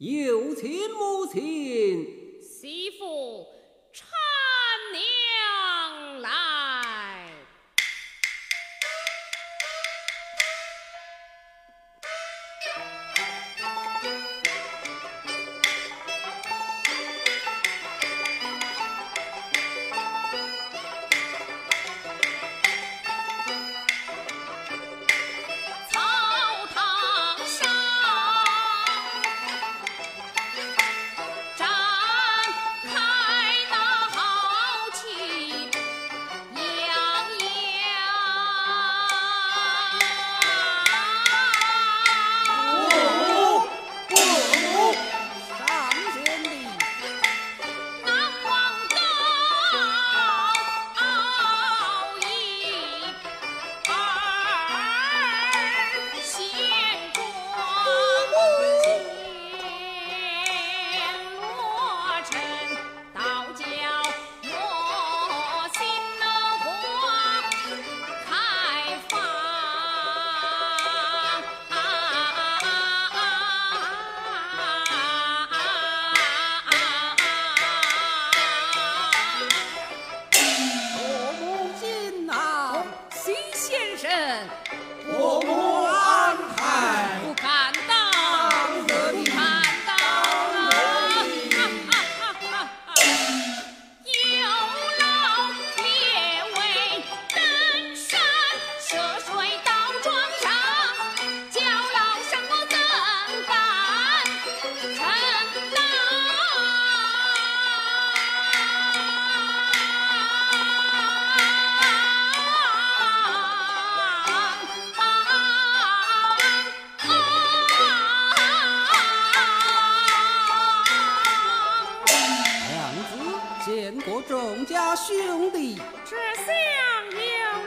有情无情媳妇先生，我。见过众家兄弟。只想要